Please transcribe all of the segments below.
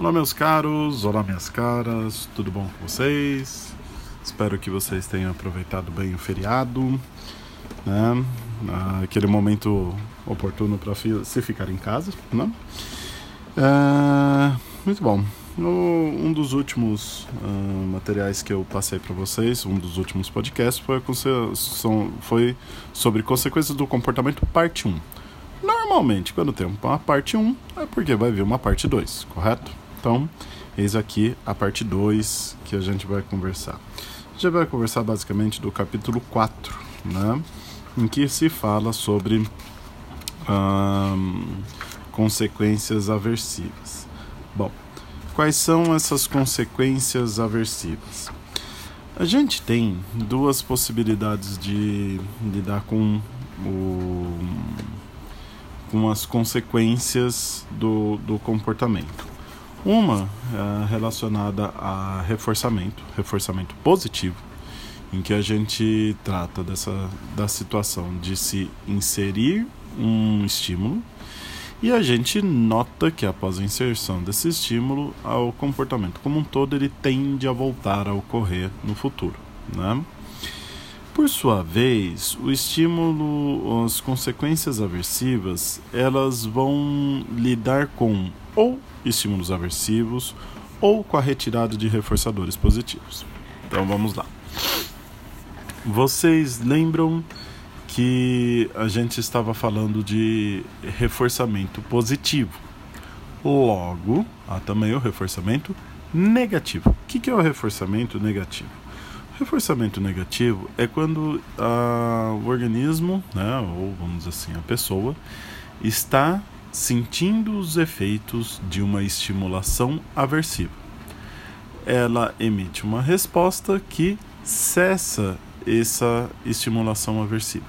Olá, meus caros, olá, minhas caras, tudo bom com vocês? Espero que vocês tenham aproveitado bem o feriado, né? Aquele momento oportuno para se ficar em casa, né? É, muito bom. Um dos últimos uh, materiais que eu passei para vocês, um dos últimos podcasts, foi, foi sobre consequências do comportamento, parte 1. Normalmente, quando tem uma parte 1, é porque vai vir uma parte 2, correto? Então, eis aqui a parte 2 que a gente vai conversar. A gente vai conversar basicamente do capítulo 4, né? Em que se fala sobre consequências aversivas. Bom, quais são essas consequências aversivas? A gente tem duas possibilidades de lidar com o com as consequências do, do comportamento. Uma é relacionada a reforçamento, reforçamento positivo, em que a gente trata dessa da situação de se inserir um estímulo e a gente nota que após a inserção desse estímulo, o comportamento como um todo ele tende a voltar a ocorrer no futuro, né? Por sua vez, o estímulo, as consequências aversivas, elas vão lidar com ou estímulos aversivos ou com a retirada de reforçadores positivos. Então vamos lá. Vocês lembram que a gente estava falando de reforçamento positivo. Logo, há também o reforçamento negativo. O que é o reforçamento negativo? Reforçamento negativo é quando a, o organismo, né, ou vamos dizer assim, a pessoa, está sentindo os efeitos de uma estimulação aversiva. Ela emite uma resposta que cessa essa estimulação aversiva.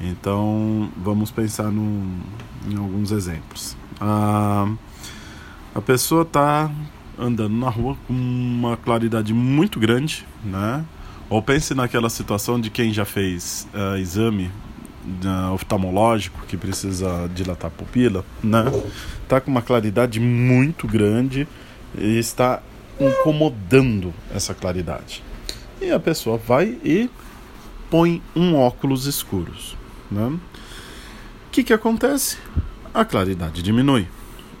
Então, vamos pensar no, em alguns exemplos. A, a pessoa está andando na rua com uma claridade muito grande, né? Ou pense naquela situação de quem já fez uh, exame oftalmológico que precisa dilatar a pupila, né? Tá com uma claridade muito grande e está incomodando essa claridade. E a pessoa vai e põe um óculos escuros, né? O que que acontece? A claridade diminui.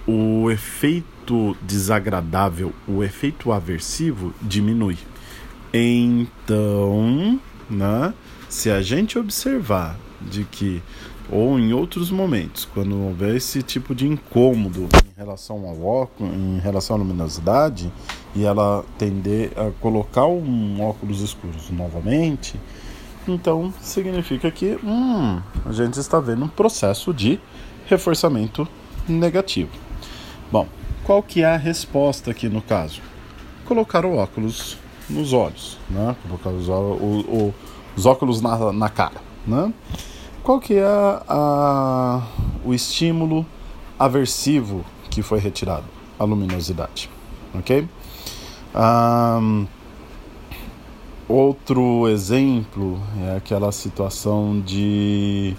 O efeito efeito desagradável, o efeito aversivo diminui. Então, né, se a gente observar de que ou em outros momentos, quando houver esse tipo de incômodo em relação ao óculos, em relação à luminosidade, e ela tender a colocar um óculos escuros novamente, então significa que hum, a gente está vendo um processo de reforçamento negativo. Bom, qual que é a resposta aqui no caso? Colocar o óculos nos olhos, né? Colocar os, o, o, os óculos na, na cara, né? Qual que é a, o estímulo aversivo que foi retirado? A luminosidade, ok? Um, outro exemplo é aquela situação de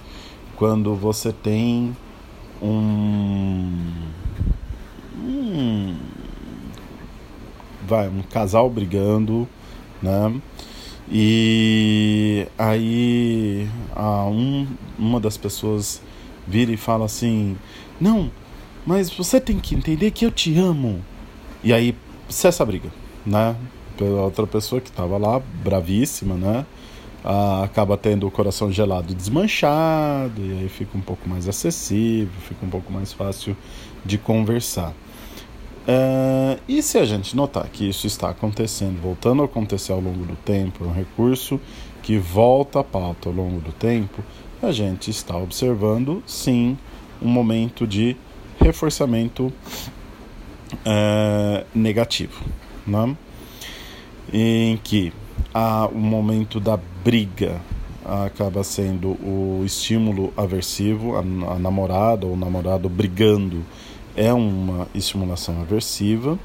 quando você tem um um vai um casal brigando, né? E aí a um, uma das pessoas vira e fala assim: "Não, mas você tem que entender que eu te amo". E aí cessa a briga, né? Pela outra pessoa que estava lá, bravíssima, né? Ah, acaba tendo o coração gelado desmanchado, e aí fica um pouco mais acessível, fica um pouco mais fácil de conversar. Uh, e se a gente notar que isso está acontecendo, voltando a acontecer ao longo do tempo, é um recurso que volta à pauta ao longo do tempo, a gente está observando sim um momento de reforçamento uh, negativo, né? em que há um momento da briga acaba sendo o estímulo aversivo, a, a namorada ou o namorado brigando é uma estimulação aversiva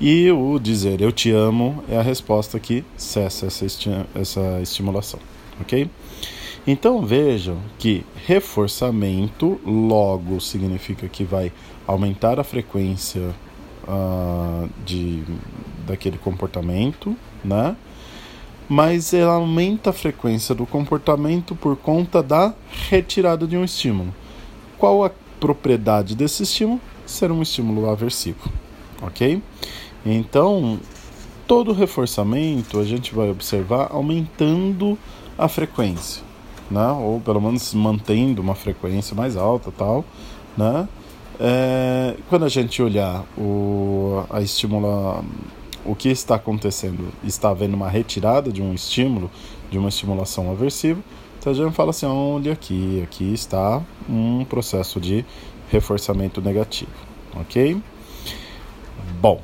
e o dizer eu te amo é a resposta que cessa essa, esti essa estimulação, ok? Então vejam que reforçamento logo significa que vai aumentar a frequência uh, de, daquele comportamento, né? mas ela aumenta a frequência do comportamento por conta da retirada de um estímulo. Qual a propriedade desse estímulo? Ser um estímulo aversivo, ok? Então, todo reforçamento a gente vai observar aumentando a frequência, né? ou pelo menos mantendo uma frequência mais alta tal, né? É, quando a gente olhar o, a estimula, o que está acontecendo, está havendo uma retirada de um estímulo, de uma estimulação aversiva, então a gente fala assim, olha aqui, aqui está um processo de reforçamento negativo, ok? Bom,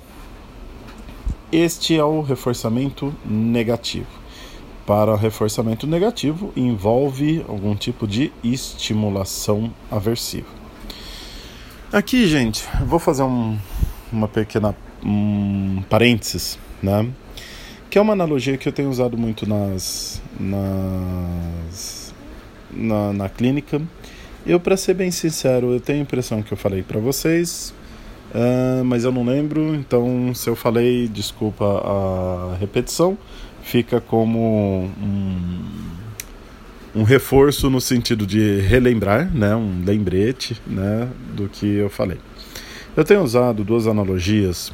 este é o reforçamento negativo. Para reforçamento negativo, envolve algum tipo de estimulação aversiva. Aqui, gente, vou fazer um, uma pequena um parênteses, né? Que é uma analogia que eu tenho usado muito nas, nas na, na clínica. Eu, para ser bem sincero, eu tenho a impressão que eu falei para vocês, uh, mas eu não lembro. Então, se eu falei, desculpa a repetição, fica como um, um reforço no sentido de relembrar, né, um lembrete, né, do que eu falei. Eu tenho usado duas analogias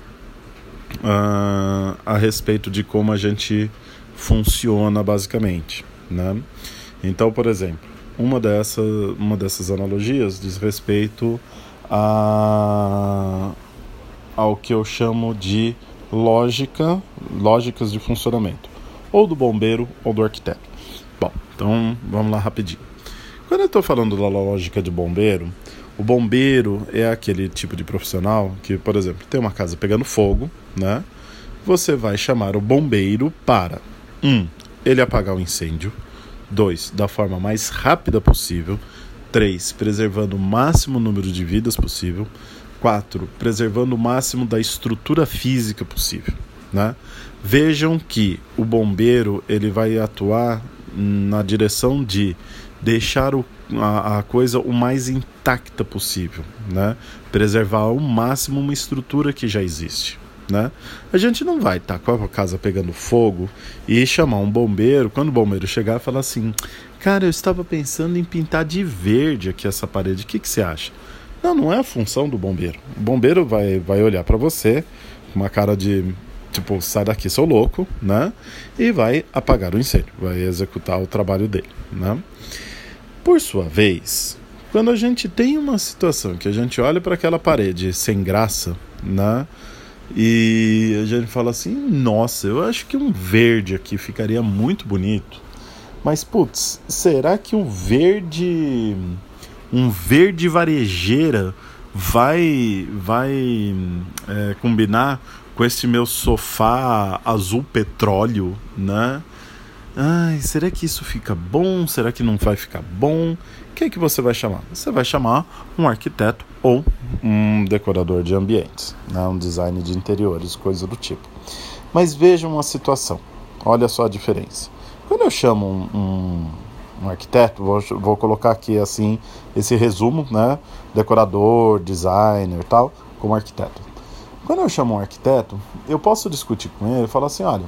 uh, a respeito de como a gente funciona basicamente, né? Então, por exemplo, uma dessas, uma dessas analogias diz respeito a, ao que eu chamo de lógica, lógicas de funcionamento, ou do bombeiro ou do arquiteto. Bom, então vamos lá rapidinho. Quando eu estou falando da lógica de bombeiro, o bombeiro é aquele tipo de profissional que, por exemplo, tem uma casa pegando fogo, né? Você vai chamar o bombeiro para um, ele apagar o incêndio, dois, da forma mais rápida possível, 3. Preservando o máximo número de vidas possível. 4. Preservando o máximo da estrutura física possível. Né? Vejam que o bombeiro ele vai atuar na direção de deixar o, a, a, coisa o mais intacta possível, né? preservar ao máximo uma estrutura que já existe. Né? A gente não vai estar tá com a casa pegando fogo e chamar um bombeiro, quando o bombeiro chegar, falar assim: Cara, eu estava pensando em pintar de verde aqui essa parede, o que, que você acha? Não, não é a função do bombeiro. O bombeiro vai, vai olhar para você com uma cara de tipo, sai daqui, sou louco, né? E vai apagar o incêndio, vai executar o trabalho dele, né? Por sua vez, quando a gente tem uma situação que a gente olha para aquela parede sem graça, né? E a gente fala assim: nossa, eu acho que um verde aqui ficaria muito bonito. Mas, putz, será que um verde. Um verde varejeira vai. vai é, combinar com esse meu sofá azul petróleo, né? Ai, será que isso fica bom? Será que não vai ficar bom? Quem é que você vai chamar? Você vai chamar um arquiteto ou um decorador de ambientes, né? um design de interiores, coisa do tipo. Mas vejam uma situação, olha só a diferença. Quando eu chamo um, um, um arquiteto, vou, vou, colocar aqui assim esse resumo, né? Decorador, designer tal, como arquiteto. Quando eu chamo um arquiteto, eu posso discutir com ele e falar assim: olha,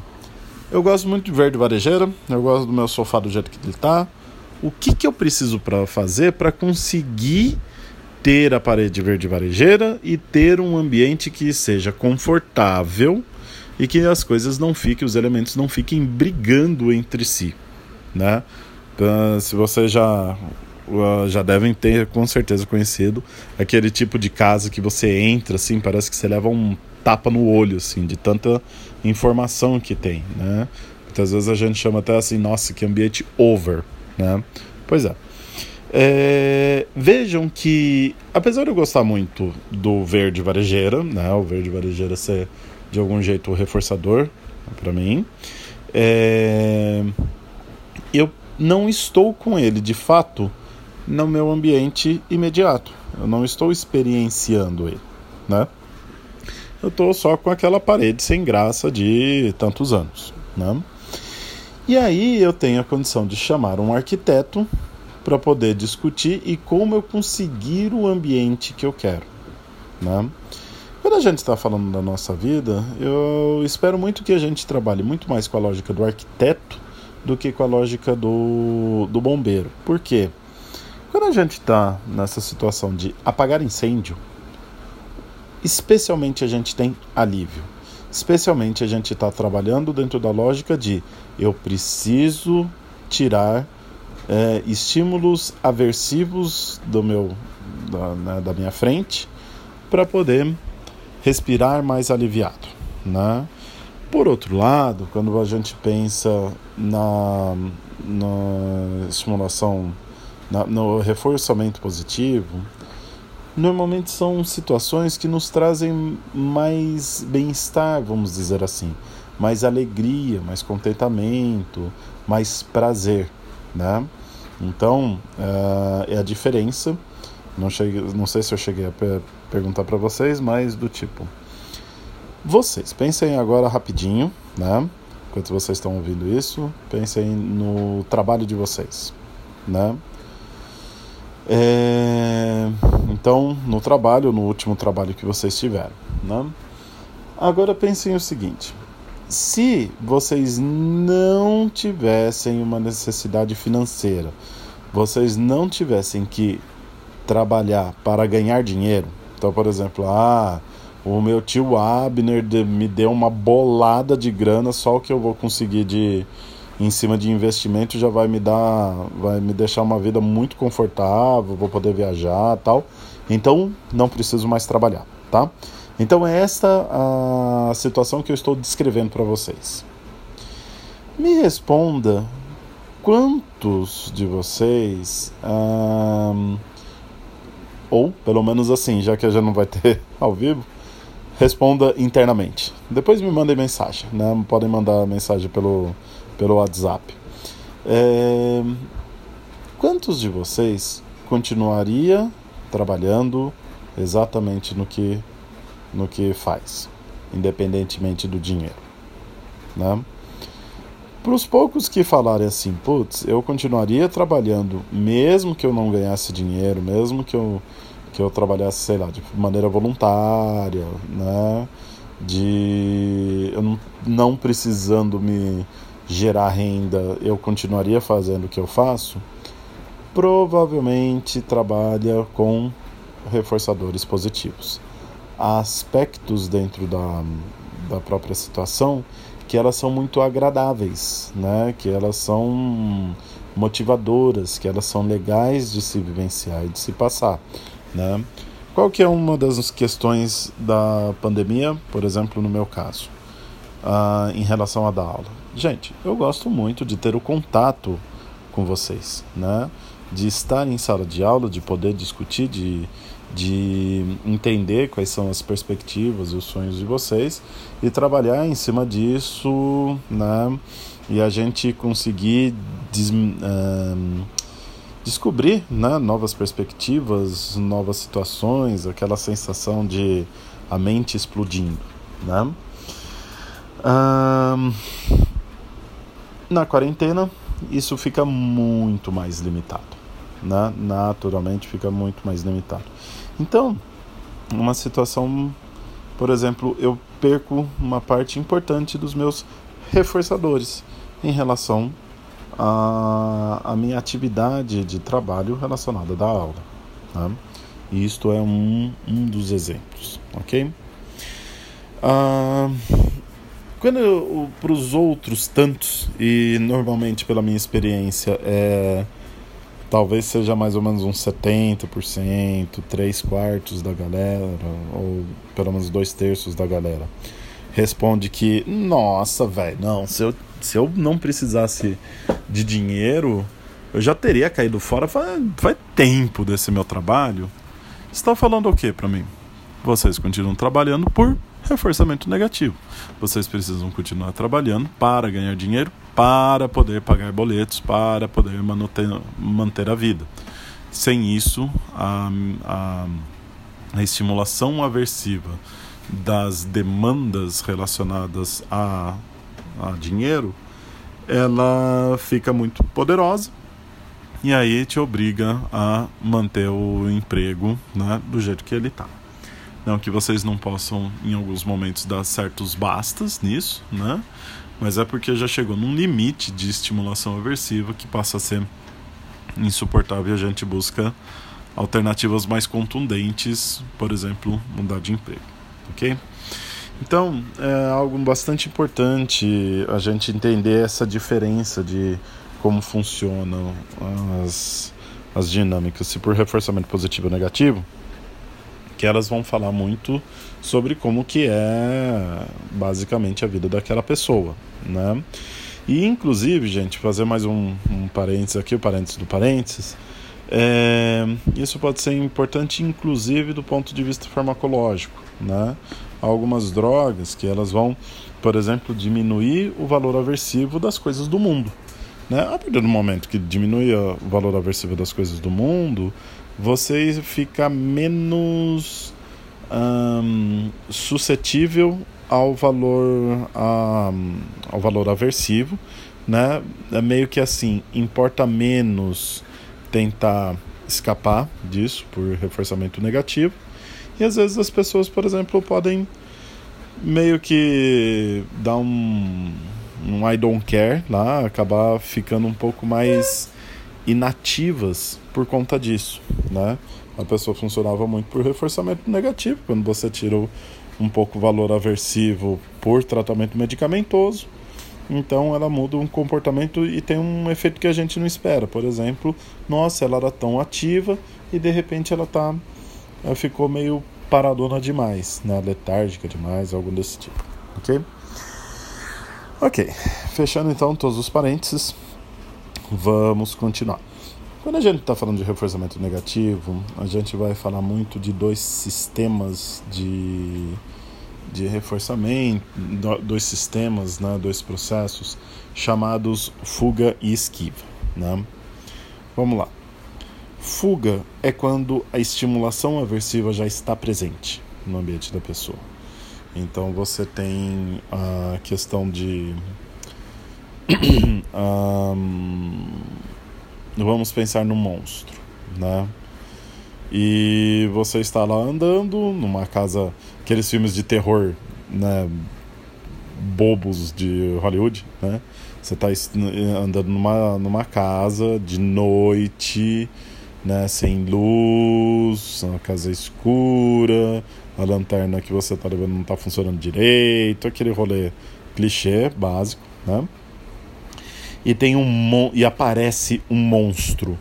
eu gosto muito de verde varejeira, eu gosto do meu sofá do jeito que ele está. O que, que eu preciso para fazer para conseguir ter a parede verde varejeira e ter um ambiente que seja confortável e que as coisas não fiquem, os elementos não fiquem brigando entre si, né? Então, se você já uh, já devem ter com certeza conhecido aquele tipo de casa que você entra assim, parece que você leva um tapa no olho assim, de tanta informação que tem, né? Muitas vezes a gente chama até assim, nossa, que ambiente over, né? Pois é. É, vejam que, apesar de eu gostar muito do verde varejeira, né, o verde varejeira ser de algum jeito reforçador para mim. É... Eu não estou com ele de fato no meu ambiente imediato. Eu não estou experienciando ele, né? Eu estou só com aquela parede sem graça de tantos anos, né? E aí eu tenho a condição de chamar um arquiteto para poder discutir e como eu conseguir o ambiente que eu quero, né? Quando a gente está falando da nossa vida, eu espero muito que a gente trabalhe muito mais com a lógica do arquiteto do que com a lógica do, do bombeiro. Por quê? Quando a gente está nessa situação de apagar incêndio, especialmente a gente tem alívio. Especialmente a gente está trabalhando dentro da lógica de eu preciso tirar é, estímulos aversivos do meu da, né, da minha frente para poder respirar mais aliviado, né? Por outro lado, quando a gente pensa na, na estimulação, na, no reforçamento positivo, normalmente são situações que nos trazem mais bem-estar, vamos dizer assim, mais alegria, mais contentamento, mais prazer, né? Então, uh, é a diferença. Não, cheguei, não sei se eu cheguei a perguntar para vocês, mas do tipo. Vocês, pensem agora rapidinho, né? Enquanto vocês estão ouvindo isso, pensem no trabalho de vocês, né? É... Então, no trabalho, no último trabalho que vocês tiveram, né? Agora pensem o seguinte: se vocês não tivessem uma necessidade financeira, vocês não tivessem que trabalhar para ganhar dinheiro, então, por exemplo, ah, o meu tio Abner me deu uma bolada de grana, só o que eu vou conseguir de em cima de investimento já vai me dar, vai me deixar uma vida muito confortável, vou poder viajar, tal. Então, não preciso mais trabalhar, tá? Então, é esta a situação que eu estou descrevendo para vocês. Me responda quantos de vocês ou, pelo menos assim, já que já não vai ter ao vivo, responda internamente. Depois me mandem mensagem, né? Podem mandar mensagem pelo, pelo WhatsApp. É... Quantos de vocês continuaria trabalhando exatamente no que, no que faz, independentemente do dinheiro? Né? Para os poucos que falarem assim, putz, eu continuaria trabalhando mesmo que eu não ganhasse dinheiro, mesmo que eu, que eu trabalhasse, sei lá, de maneira voluntária, né? De eu não, não precisando me gerar renda, eu continuaria fazendo o que eu faço. Provavelmente trabalha com reforçadores positivos. Há aspectos dentro da, da própria situação que elas são muito agradáveis, né? Que elas são motivadoras, que elas são legais de se vivenciar e de se passar, né? Qual que é uma das questões da pandemia, por exemplo, no meu caso, uh, em relação a dar aula? Gente, eu gosto muito de ter o contato com vocês, né? De estar em sala de aula, de poder discutir, de de entender quais são as perspectivas e os sonhos de vocês e trabalhar em cima disso, né? E a gente conseguir des, um, descobrir né? novas perspectivas, novas situações, aquela sensação de a mente explodindo, né? Um, na quarentena, isso fica muito mais limitado né? naturalmente fica muito mais limitado. Então, uma situação, por exemplo, eu perco uma parte importante dos meus reforçadores em relação à, à minha atividade de trabalho relacionada da aula. Né? E isto é um, um dos exemplos, ok? Ah, quando para os outros tantos, e normalmente pela minha experiência é talvez seja mais ou menos uns 70%, 3 quartos da galera, ou pelo menos dois terços da galera, responde que, nossa, velho, não, se eu, se eu não precisasse de dinheiro, eu já teria caído fora faz, faz tempo desse meu trabalho. Está falando o que para mim? Vocês continuam trabalhando por reforçamento negativo. Vocês precisam continuar trabalhando para ganhar dinheiro, para poder pagar boletos, para poder manter, a vida. Sem isso, a, a, a estimulação aversiva das demandas relacionadas a, a dinheiro, ela fica muito poderosa e aí te obriga a manter o emprego né, do jeito que ele está. Não que vocês não possam, em alguns momentos, dar certos bastas nisso, né? Mas é porque já chegou num limite de estimulação aversiva que passa a ser insuportável e a gente busca alternativas mais contundentes, por exemplo, mudar de emprego, ok? Então, é algo bastante importante a gente entender essa diferença de como funcionam as, as dinâmicas, se por reforçamento positivo ou negativo, que elas vão falar muito sobre como que é basicamente a vida daquela pessoa, né? E inclusive, gente, fazer mais um, um parênteses aqui, o parênteses do parênteses, é, isso pode ser importante inclusive do ponto de vista farmacológico, né? algumas drogas que elas vão, por exemplo, diminuir o valor aversivo das coisas do mundo. Né? A partir do momento que diminui o valor aversivo das coisas do mundo, você fica menos hum, suscetível ao valor, ao valor aversivo. Né? É meio que assim, importa menos tentar escapar disso por reforçamento negativo e às vezes as pessoas, por exemplo, podem meio que dar um, um I don't care lá, acabar ficando um pouco mais inativas por conta disso, né? A pessoa funcionava muito por reforçamento negativo, quando você tirou um pouco o valor aversivo por tratamento medicamentoso, então ela muda um comportamento e tem um efeito que a gente não espera. Por exemplo, nossa, ela era tão ativa e de repente ela tá ela ficou meio paradona demais, né? letárgica demais, algo desse tipo, ok? Ok, fechando então todos os parênteses, vamos continuar. Quando a gente está falando de reforçamento negativo, a gente vai falar muito de dois sistemas de, de reforçamento, dois sistemas, né, dois processos chamados fuga e esquiva. Né? Vamos lá. Fuga é quando a estimulação aversiva já está presente no ambiente da pessoa. Então você tem a questão de. um, vamos pensar no monstro, né? E você está lá andando numa casa, aqueles filmes de terror, né? Bobos de Hollywood, né? Você está andando numa, numa casa de noite né, sem luz, uma casa escura, a lanterna que você está levando não está funcionando direito, aquele rolê clichê básico, né? E tem um e aparece um monstro,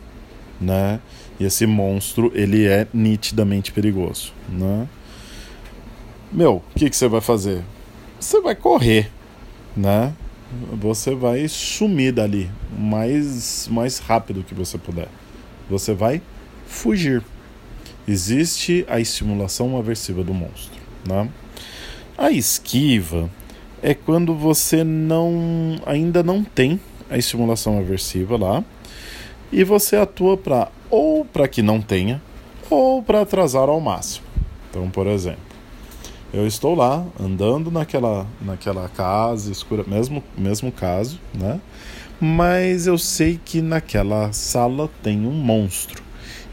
né? E esse monstro ele é nitidamente perigoso, né? Meu, o que, que você vai fazer? Você vai correr, né? Você vai sumir dali o mais, mais rápido que você puder você vai fugir. Existe a estimulação aversiva do monstro. Né? A esquiva é quando você não ainda não tem a estimulação aversiva lá e você atua para ou para que não tenha ou para atrasar ao máximo. Então, por exemplo, eu estou lá andando naquela naquela casa escura, mesmo mesmo caso, né? mas eu sei que naquela sala tem um monstro.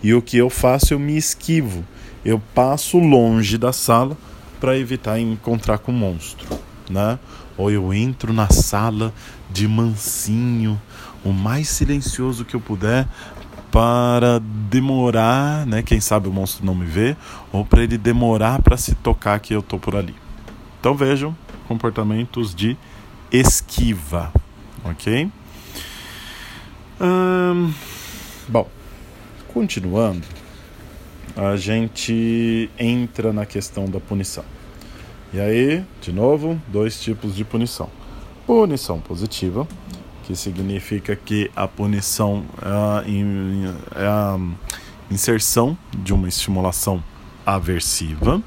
E o que eu faço? Eu me esquivo. Eu passo longe da sala para evitar encontrar com o monstro, né? Ou eu entro na sala de mansinho, o mais silencioso que eu puder, para demorar, né? Quem sabe o monstro não me vê, ou para ele demorar para se tocar que eu tô por ali. Então vejam comportamentos de esquiva, ok? Hum, bom, continuando, a gente entra na questão da punição. E aí, de novo, dois tipos de punição: punição positiva, que significa que a punição é a, é a inserção de uma estimulação aversiva,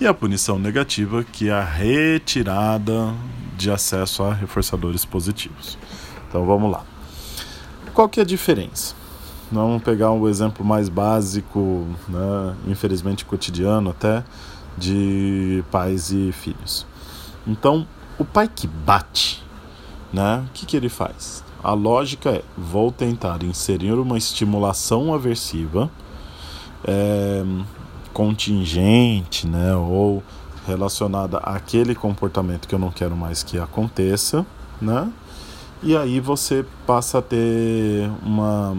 e a punição negativa, que é a retirada de acesso a reforçadores positivos. Então vamos lá. Qual que é a diferença? Vamos pegar um exemplo mais básico, né, infelizmente cotidiano até, de pais e filhos. Então, o pai que bate, né, o que, que ele faz? A lógica é: vou tentar inserir uma estimulação aversiva é, contingente, né, ou relacionada àquele comportamento que eu não quero mais que aconteça, né? E aí você passa a ter uma,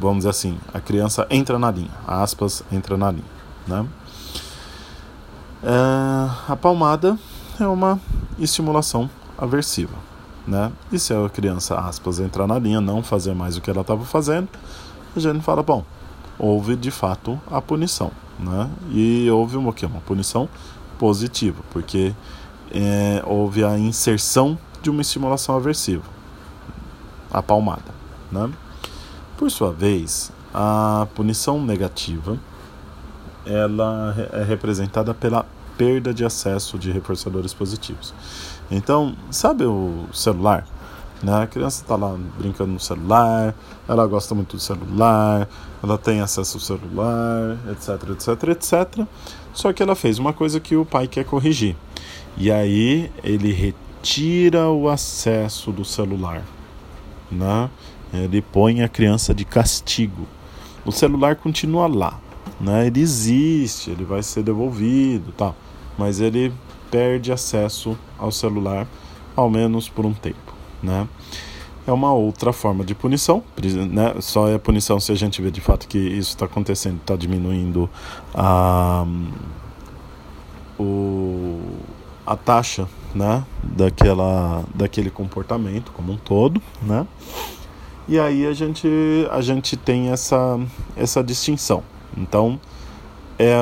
vamos dizer assim, a criança entra na linha, aspas, entra na linha, né? É, a palmada é uma estimulação aversiva, né? E se a criança, aspas, entrar na linha, não fazer mais o que ela estava fazendo, a gente fala, bom, houve de fato a punição, né? E houve uma, uma punição positiva, porque é, houve a inserção de uma estimulação aversiva, a palmada, né? Por sua vez, a punição negativa ela é representada pela perda de acesso de reforçadores positivos. Então, sabe o celular? Né? A criança está lá brincando no celular, ela gosta muito do celular, ela tem acesso ao celular, etc, etc, etc. Só que ela fez uma coisa que o pai quer corrigir. E aí ele retira o acesso do celular. Né? Ele põe a criança de castigo. O celular continua lá. Né? Ele existe, ele vai ser devolvido, tal, mas ele perde acesso ao celular, ao menos por um tempo. Né? É uma outra forma de punição, né? só é punição se a gente vê de fato que isso está acontecendo, está diminuindo a, o, a taxa né? Daquela, daquele comportamento como um todo. Né? E aí a gente, a gente tem essa, essa distinção. Então, é,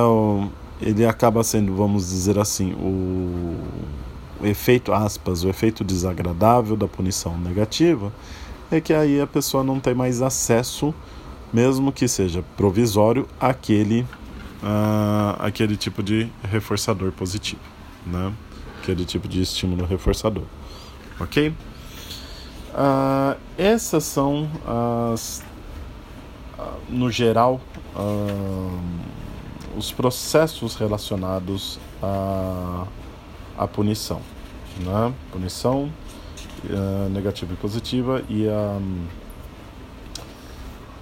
ele acaba sendo, vamos dizer assim, o, o efeito, aspas, o efeito desagradável da punição negativa é que aí a pessoa não tem mais acesso, mesmo que seja provisório, àquele, uh, àquele tipo de reforçador positivo, né? aquele tipo de estímulo reforçador. Ok? Uh, essas são as, no geral, os processos relacionados à, à punição, né? Punição uh, negativa e positiva e a,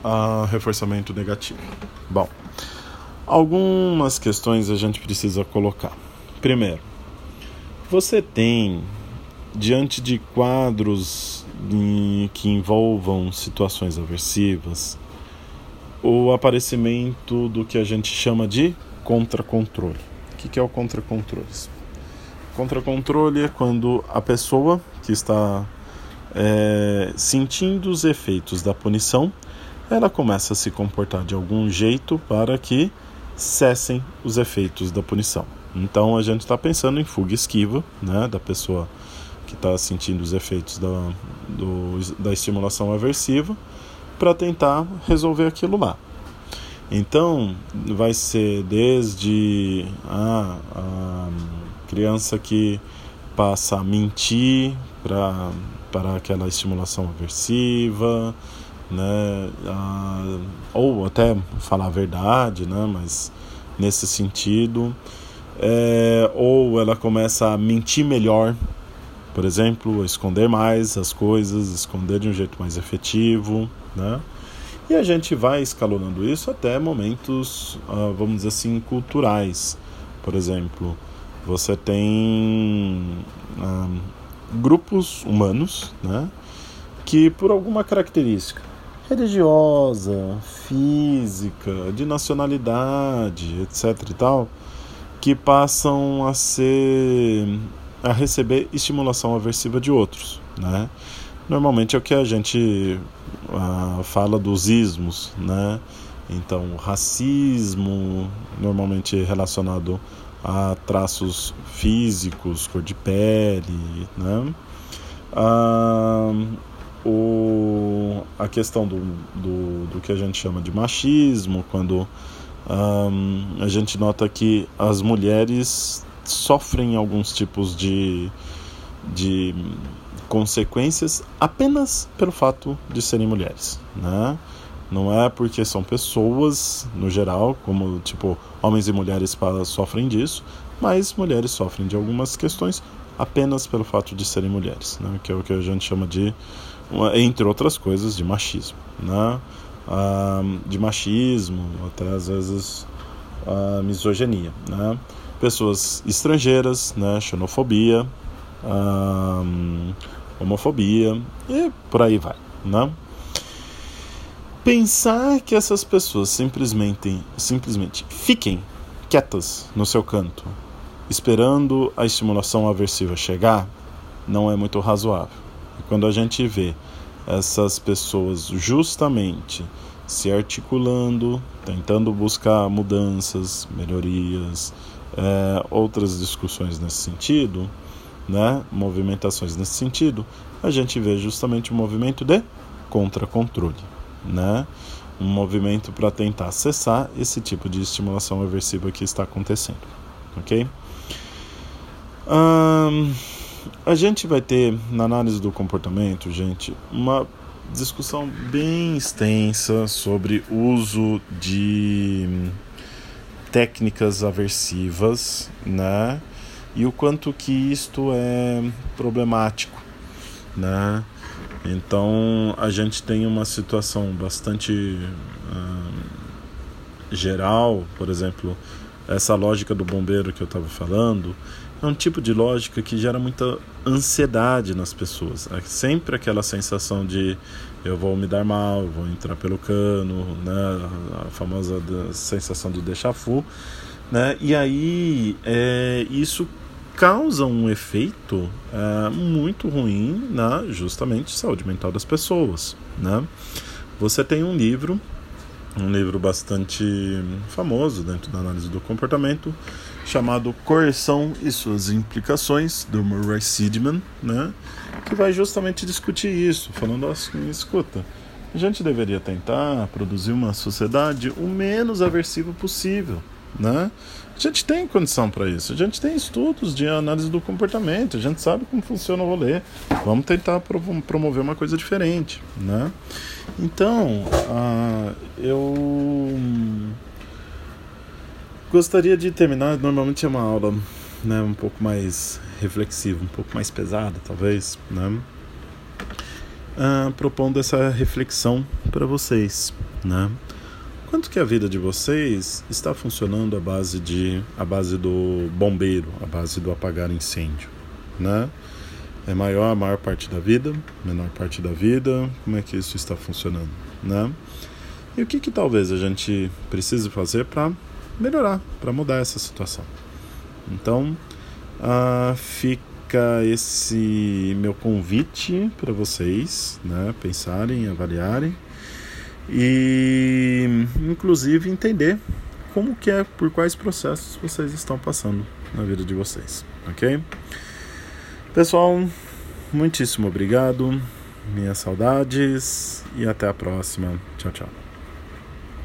a reforçamento negativo. Bom, algumas questões a gente precisa colocar. Primeiro, você tem diante de quadros que envolvam situações aversivas, o aparecimento do que a gente chama de contracontrole. O que é o contracontrole? Contracontrole é quando a pessoa que está é, sentindo os efeitos da punição, ela começa a se comportar de algum jeito para que cessem os efeitos da punição. Então a gente está pensando em fuga esquiva, né, da pessoa que está sentindo os efeitos da, do, da estimulação aversiva para tentar resolver aquilo lá. Então, vai ser desde a, a criança que passa a mentir para para aquela estimulação aversiva, né? A, ou até falar a verdade, né? Mas nesse sentido, é, ou ela começa a mentir melhor, por exemplo, esconder mais as coisas, esconder de um jeito mais efetivo, né? E a gente vai escalonando isso até momentos, uh, vamos dizer assim, culturais. Por exemplo, você tem uh, grupos humanos, né? Que por alguma característica religiosa, física, de nacionalidade, etc e tal, que passam a ser a receber estimulação aversiva de outros, né? Normalmente é o que a gente uh, fala dos ismos, né? Então, racismo, normalmente relacionado a traços físicos, cor de pele, né? Ah, o, a questão do, do, do, que a gente chama de machismo, quando um, a gente nota que as mulheres sofrem alguns tipos de, de consequências apenas pelo fato de serem mulheres, né? Não é porque são pessoas, no geral, como tipo homens e mulheres sofrem disso, mas mulheres sofrem de algumas questões apenas pelo fato de serem mulheres, né? Que é o que a gente chama de, entre outras coisas, de machismo, né? Ah, de machismo, até às vezes a misoginia, né? Pessoas estrangeiras, né? Xenofobia, hum, homofobia e por aí vai, né? Pensar que essas pessoas simplesmente, simplesmente fiquem quietas no seu canto, esperando a estimulação aversiva chegar, não é muito razoável. Quando a gente vê essas pessoas justamente se articulando, tentando buscar mudanças, melhorias, é, outras discussões nesse sentido, né, movimentações nesse sentido, a gente vê justamente o um movimento de contra-controle, né? um movimento para tentar acessar esse tipo de estimulação aversiva que está acontecendo, ok? A gente vai ter na análise do comportamento, gente, uma discussão bem extensa sobre uso de técnicas aversivas, né? E o quanto que isto é problemático, né? Então a gente tem uma situação bastante uh, geral, por exemplo, essa lógica do bombeiro que eu estava falando, é um tipo de lógica que gera muita ansiedade nas pessoas. É sempre aquela sensação de eu vou me dar mal, vou entrar pelo cano, né? a famosa sensação de deixar fu, né? E aí é, isso causa um efeito é, muito ruim na justamente saúde mental das pessoas, né? Você tem um livro, um livro bastante famoso dentro da análise do comportamento, chamado Coerção e suas implicações, do Murray Sidman, né? Que vai justamente discutir isso, falando assim, escuta, a gente deveria tentar produzir uma sociedade o menos aversiva possível, né? A gente tem condição para isso, a gente tem estudos de análise do comportamento, a gente sabe como funciona o rolê. Vamos tentar promover uma coisa diferente, né? Então, uh, eu gostaria de terminar. Normalmente é uma aula né, um pouco mais reflexiva, um pouco mais pesada, talvez, né? Uh, propondo essa reflexão para vocês, né? Quanto que a vida de vocês está funcionando à base de a base do bombeiro, a base do apagar incêndio, né? É maior a maior parte da vida, menor parte da vida, como é que isso está funcionando, né? E o que que talvez a gente precise fazer para melhorar, para mudar essa situação? Então, uh, fica esse meu convite para vocês, né? Pensarem, avaliarem e inclusive entender como que é, por quais processos vocês estão passando na vida de vocês, ok? Pessoal, muitíssimo obrigado, minhas saudades e até a próxima. Tchau, tchau.